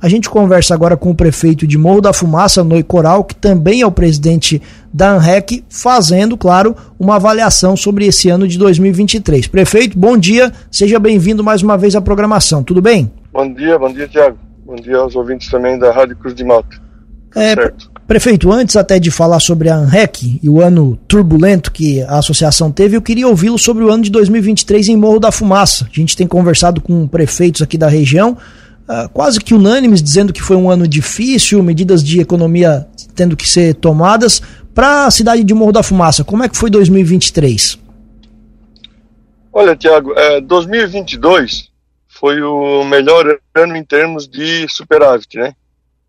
A gente conversa agora com o prefeito de Morro da Fumaça, Noi Coral, que também é o presidente da ANREC, fazendo, claro, uma avaliação sobre esse ano de 2023. Prefeito, bom dia, seja bem-vindo mais uma vez à programação, tudo bem? Bom dia, bom dia, Tiago. Bom dia aos ouvintes também da Rádio Cruz de Malta. É, certo. Prefeito, antes até de falar sobre a ANREC e o ano turbulento que a associação teve, eu queria ouvi-lo sobre o ano de 2023 em Morro da Fumaça. A gente tem conversado com prefeitos aqui da região uh, quase que unânimes, dizendo que foi um ano difícil, medidas de economia tendo que ser tomadas. Para a cidade de Morro da Fumaça, como é que foi 2023? Olha, Tiago, é, 2022 foi o melhor ano em termos de superávit, né?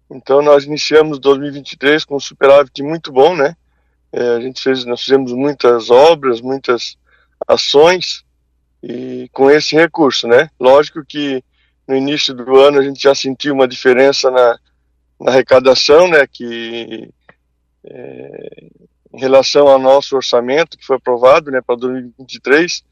Então nós iniciamos 2023 com um superávit muito bom, né? É, a gente fez, nós fizemos muitas obras, muitas ações e com esse recurso, né? Lógico que no início do ano a gente já sentiu uma diferença na, na arrecadação, né, que é, em relação ao nosso orçamento que foi aprovado, né, para 2023,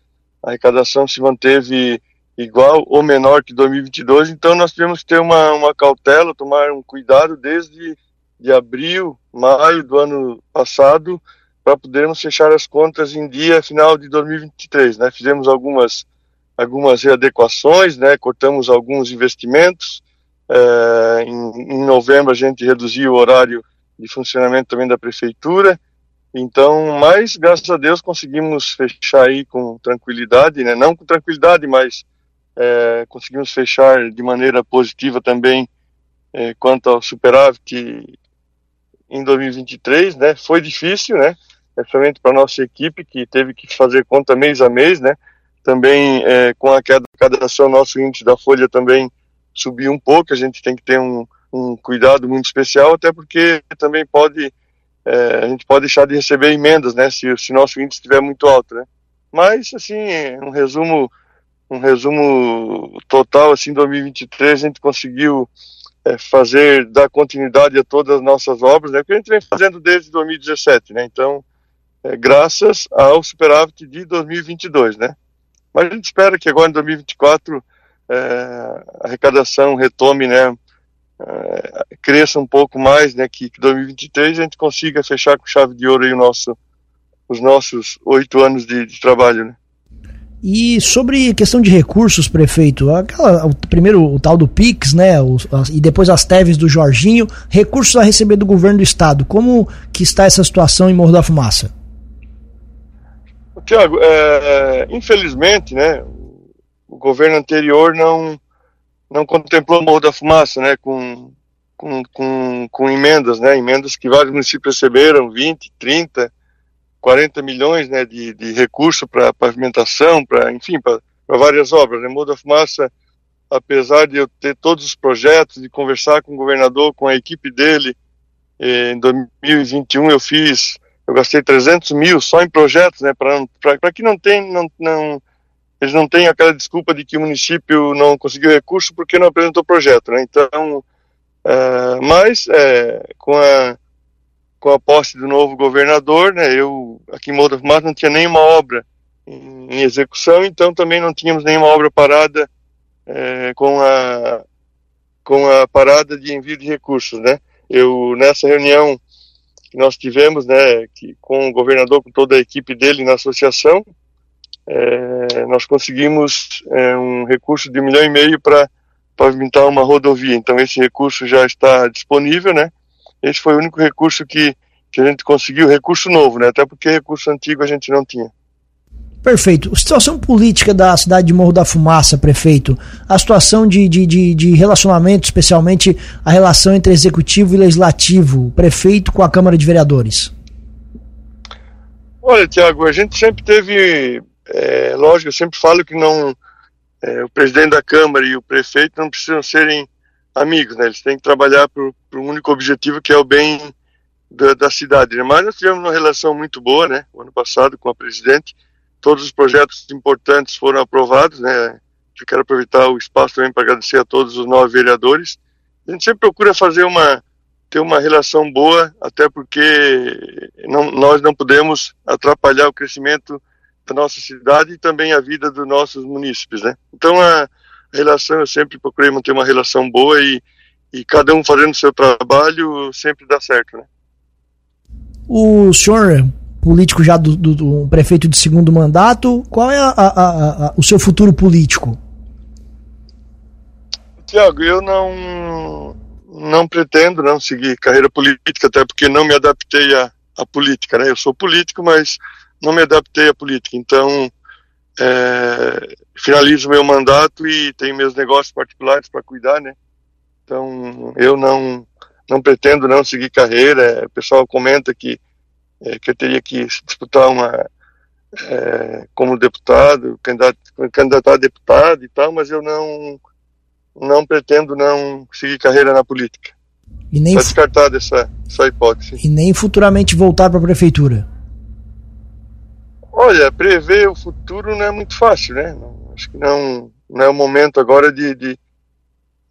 a arrecadação se manteve igual ou menor que 2022, então nós tivemos que ter uma, uma cautela, tomar um cuidado desde de abril, maio do ano passado, para podermos fechar as contas em dia final de 2023, né? Fizemos algumas algumas readequações, né? Cortamos alguns investimentos. É, em, em, novembro a gente reduziu o horário de funcionamento também da prefeitura. Então, mas graças a Deus conseguimos fechar aí com tranquilidade, né? Não com tranquilidade, mas é, conseguimos fechar de maneira positiva também é, quanto ao superávit em 2023, né? Foi difícil, né? Principalmente para nossa equipe que teve que fazer conta mês a mês, né? Também é, com a queda da arrecadação, nosso índice da folha também subiu um pouco. A gente tem que ter um, um cuidado muito especial, até porque também pode é, a gente pode deixar de receber emendas, né? Se, se nosso índice estiver muito alto, né? Mas assim, um resumo um resumo total assim 2023 a gente conseguiu é, fazer dar continuidade a todas as nossas obras né que a gente vem fazendo desde 2017 né então é, graças ao superávit de 2022 né mas a gente espera que agora em 2024 é, a arrecadação retome, né, é, cresça um pouco mais, né, que, que 2023 a gente consiga fechar com chave de ouro aí o nosso, os nossos oito anos de, de trabalho, né. E sobre questão de recursos, prefeito, aquela, o, primeiro o tal do Pix, né, o, e depois as TEVs do Jorginho, recursos a receber do governo do estado, como que está essa situação em Morro da Fumaça? Tiago, é, infelizmente, né, o governo anterior não não contemplou o Morro da Fumaça, né, com, com, com, com emendas, né, emendas que vários municípios receberam, 20, 30, 40 milhões, né, de, de recurso para pavimentação, para, enfim, para várias obras, né, Morro da Fumaça, apesar de eu ter todos os projetos, de conversar com o governador, com a equipe dele, eh, em 2021 eu fiz eu gastei 300 mil só em projetos, né, para que não tem, não, não, eles não tenham aquela desculpa de que o município não conseguiu recurso porque não apresentou projeto, né, então, uh, mas é, com a com a posse do novo governador, né, eu aqui em Morro da Fumaça não tinha nenhuma obra em, em, execução, então também não tínhamos nenhuma obra parada é, com a com a parada de envio de recursos, né. Eu nessa reunião que nós tivemos, né, que com o governador, com toda a equipe dele na associação, é, nós conseguimos é, um recurso de um milhão e meio para pavimentar uma rodovia. Então esse recurso já está disponível, né? Esse foi o único recurso que, que a gente conseguiu, recurso novo, né? Até porque recurso antigo a gente não tinha. Perfeito. Situação política da cidade de Morro da Fumaça, prefeito. A situação de, de, de, de, relacionamento, especialmente a relação entre executivo e legislativo, prefeito com a Câmara de Vereadores. Olha, Tiago, a gente sempre teve, é, lógico, eu sempre falo que não, é, o presidente da Câmara e o prefeito não precisam serem amigos, né? Eles têm que trabalhar para o único objetivo que é o bem da, da cidade. Né? Mas nós tivemos uma relação muito boa, né? O ano passado com a presidente todos os projetos importantes foram aprovados, né? Eu quero aproveitar o espaço também para agradecer a todos os nove vereadores. A gente sempre procura fazer uma ter uma relação boa, até porque não, nós não podemos atrapalhar o crescimento da nossa cidade e também a vida dos nossos munícipes, né? Então a relação eu sempre procurei manter uma relação boa e, e cada um fazendo o seu trabalho sempre dá certo, né? O senhor, político já do, do, do prefeito de segundo mandato, qual é a, a, a, o seu futuro político? Tiago, eu não não pretendo não seguir carreira política, até porque não me adaptei à, à política, né? Eu sou político, mas não me adaptei à política. Então, é, finalizo meu mandato e tenho meus negócios particulares para cuidar, né? Então, eu não não pretendo não seguir carreira. O pessoal comenta que é, que eu teria que disputar uma é, como deputado, candidato, candidatar a deputado e tal, mas eu não não pretendo não seguir carreira na política. E nem Está descartada essa, essa hipótese. E nem futuramente voltar para a prefeitura. Olha, prever o futuro não é muito fácil, né? Não, acho que não, não é o momento agora de, de,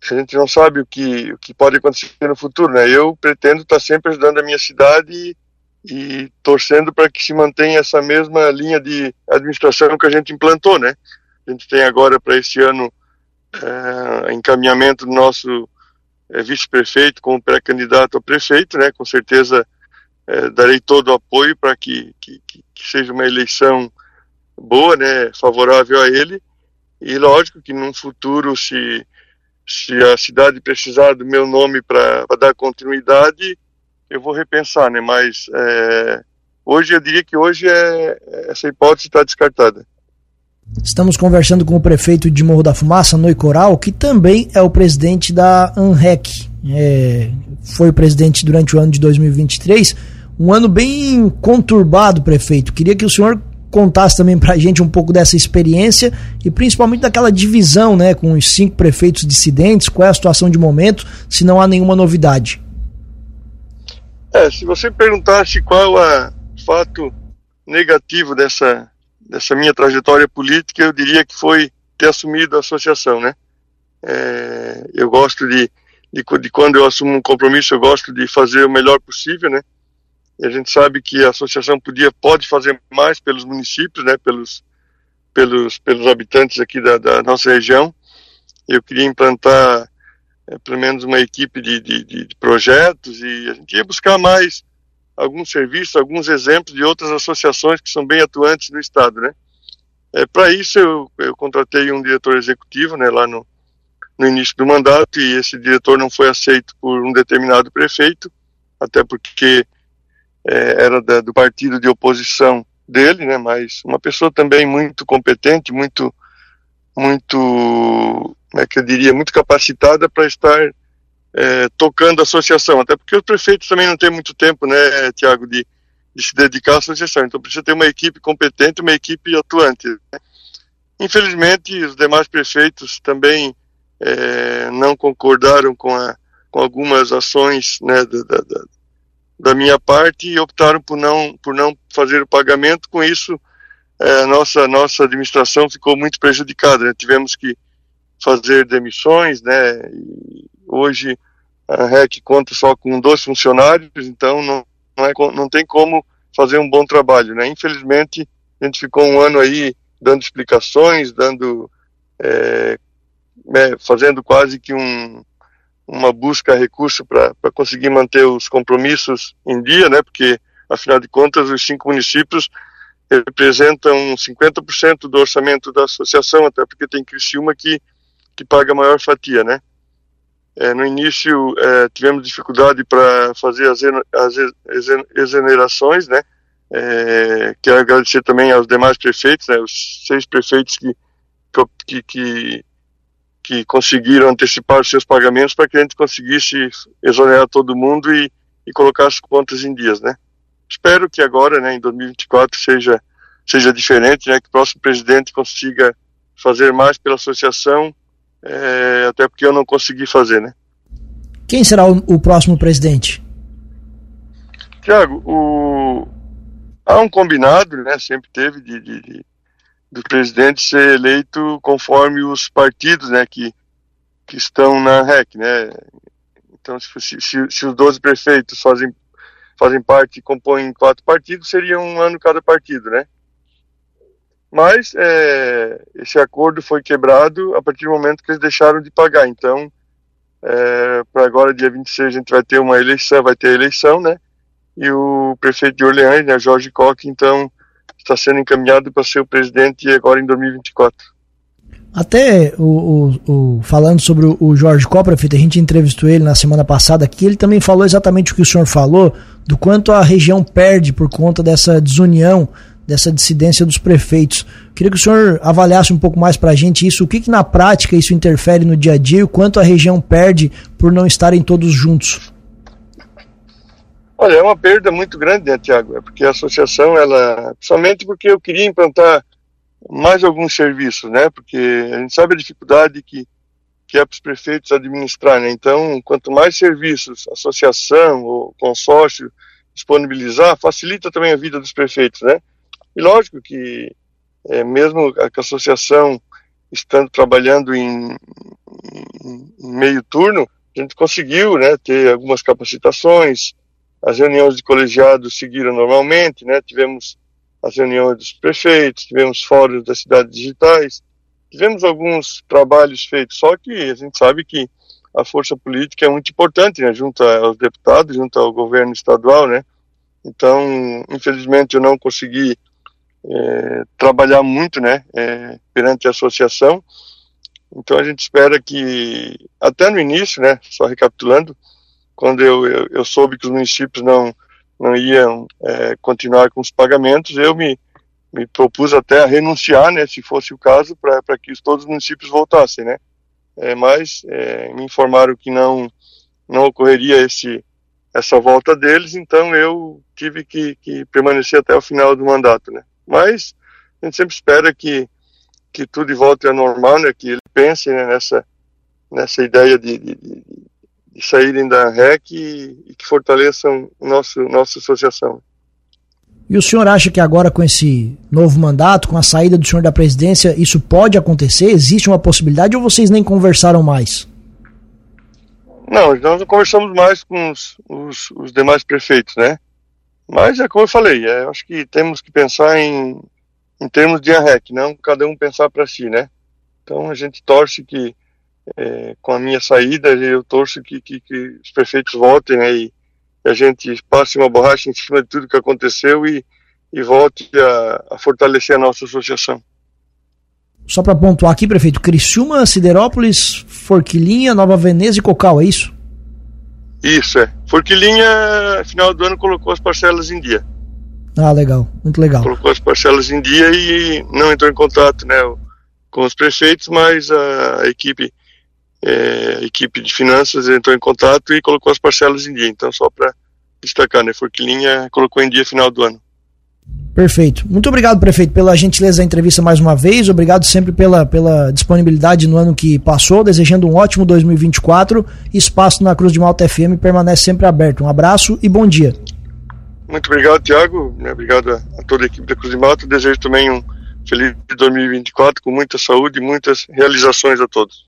a gente não sabe o que o que pode acontecer no futuro, né? Eu pretendo estar sempre ajudando a minha cidade e, torcendo para que se mantenha essa mesma linha de administração que a gente implantou, né? A gente tem agora para esse ano é, encaminhamento do nosso é, vice-prefeito como pré-candidato a prefeito, né? Com certeza é, darei todo o apoio para que, que, que, seja uma eleição boa, né? Favorável a ele. E lógico que num futuro, se, se a cidade precisar do meu nome para dar continuidade, eu vou repensar, né? Mas é, hoje eu diria que hoje é, essa hipótese está descartada. Estamos conversando com o prefeito de Morro da Fumaça, Noi Coral, que também é o presidente da ANREC. É, foi presidente durante o ano de 2023. Um ano bem conturbado, prefeito. Queria que o senhor contasse também para a gente um pouco dessa experiência e principalmente daquela divisão né, com os cinco prefeitos dissidentes. Qual é a situação de momento, se não há nenhuma novidade? É, se você perguntasse qual é o fato negativo dessa dessa minha trajetória política, eu diria que foi ter assumido a associação, né? É, eu gosto de, de, de, quando eu assumo um compromisso, eu gosto de fazer o melhor possível, né? E a gente sabe que a associação podia, pode fazer mais pelos municípios, né? Pelos, pelos, pelos habitantes aqui da, da nossa região. Eu queria implantar é, pelo menos uma equipe de, de, de projetos e a gente ia buscar mais alguns serviços, alguns exemplos de outras associações que são bem atuantes no estado, né? É, Para isso eu, eu contratei um diretor executivo, né, lá no, no início do mandato e esse diretor não foi aceito por um determinado prefeito, até porque é, era da, do partido de oposição dele, né, mas uma pessoa também muito competente, muito, muito, como é que eu diria, muito capacitada para estar é, tocando a associação, até porque os prefeitos também não têm muito tempo, né, Tiago, de, de, se dedicar à associação. Então precisa ter uma equipe competente, uma equipe atuante. Né? Infelizmente, os demais prefeitos também é, não concordaram com, a, com algumas ações né, da, da, da, minha parte e optaram por não, por não fazer o pagamento. Com isso, é, nossa, nossa administração ficou muito prejudicada. Né? Tivemos que fazer demissões, né? E hoje a REC conta só com dois funcionários, então não, não, é, não tem como fazer um bom trabalho, né? Infelizmente, a gente ficou um ano aí dando explicações, dando, é, é, fazendo quase que um, uma busca a recurso para conseguir manter os compromissos em dia, né? Porque, afinal de contas, os cinco municípios representam 50% do orçamento da associação, até porque tem Criciúma que, que paga a maior fatia, né? É, no início é, tivemos dificuldade para fazer as, as exonerações, né? É, quero agradecer também aos demais prefeitos, né, os seis prefeitos que, que, que, que conseguiram antecipar os seus pagamentos para que a gente conseguisse exonerar todo mundo e, e colocar as contas em dias, né? Espero que agora, né, em 2024, seja, seja diferente, né, que o próximo presidente consiga fazer mais pela associação é, até porque eu não consegui fazer, né? Quem será o, o próximo presidente? Tiago, o... há um combinado, né? Sempre teve de, de, de, do presidente ser eleito conforme os partidos, né? Que, que estão na REC, né? Então, se, se, se os 12 prefeitos fazem, fazem parte e compõem quatro partidos, seria um ano cada partido, né? Mas é, esse acordo foi quebrado a partir do momento que eles deixaram de pagar. Então, É, para agora, dia 26, a gente vai ter uma eleição, vai ter eleição, né? E o prefeito de Orleans, né, Jorge Koch, então, está sendo encaminhado para ser o presidente agora em 2024. Até o, o, o, falando sobre o, Jorge Koch, prefeito, a gente entrevistou ele na semana passada aqui, ele também falou exatamente o que o senhor falou, do quanto a região perde por conta dessa desunião dessa dissidência dos prefeitos. Queria que o senhor avaliasse um pouco mais para a gente isso, o que, que na prática isso interfere no dia a dia e o quanto a região perde por não estarem todos juntos. Olha, é uma perda muito grande, né, Tiago? É porque a associação, ela, principalmente porque eu queria implantar mais alguns serviços, né? Porque a gente sabe a dificuldade que que é para os prefeitos administrar, né? Então, quanto mais serviços, associação ou consórcio disponibilizar, facilita também a vida dos prefeitos, né? E lógico que, é, mesmo a, a associação estando trabalhando em, em, meio turno, a gente conseguiu né, ter algumas capacitações, as reuniões de colegiados seguiram normalmente, né, tivemos as reuniões dos prefeitos, tivemos fóruns das cidades digitais, tivemos alguns trabalhos feitos, só que a gente sabe que a força política é muito importante, né, junto aos deputados, junto ao governo estadual, né, então, infelizmente, eu não consegui é, trabalhar muito, né, é, perante a associação. Então a gente espera que, até no início, né, só recapitulando, quando eu, eu, eu soube que os municípios não, não iam é, continuar com os pagamentos, eu me, me propus até a renunciar, né, se fosse o caso, para que todos os municípios voltassem, né. É, mas é, me informaram que não, não ocorreria esse, essa volta deles, então eu tive que, que permanecer até o final do mandato, né. Mas a gente sempre espera que, que tudo volte ao normal, né? Que ele pense né, nessa, nessa ideia de, de, de saírem da REC e, e, que fortaleçam nosso, nossa associação. E o senhor acha que agora com esse novo mandato, com a saída do senhor da presidência, isso pode acontecer? Existe uma possibilidade ou vocês nem conversaram mais? Não, nós não conversamos mais com os, os, os demais prefeitos, né? Mas é como eu falei, é, acho que temos que pensar em, em termos de AREC, não cada um pensar para si, né? Então a gente torce que, é, com a minha saída, eu torço que, que, que os prefeitos voltem né, e a gente passe uma borracha em cima de tudo que aconteceu e, e volte a, a fortalecer a nossa associação. Só para pontuar aqui, prefeito, Criciúma, Siderópolis, Forquilinha, Nova Veneza e Cocal, é isso? Isso, é. Forquilinha, final do ano, colocou as parcelas em dia. Ah, legal, muito legal. Colocou as parcelas em dia e não entrou em contato né, com os prefeitos, mas a equipe, é, a equipe de finanças entrou em contato e colocou as parcelas em dia. Então, só para destacar, né, Forquilinha colocou em dia final do ano. Perfeito. Muito obrigado, prefeito, pela gentileza da entrevista mais uma vez. Obrigado sempre pela, pela disponibilidade no ano que passou. Desejando um ótimo 2024. Espaço na Cruz de Malta FM permanece sempre aberto. Um abraço e bom dia. Muito obrigado, Tiago. Obrigado a, a toda a equipe da Cruz de Malta. Desejo também um feliz 2024 com muita saúde e muitas realizações a todos.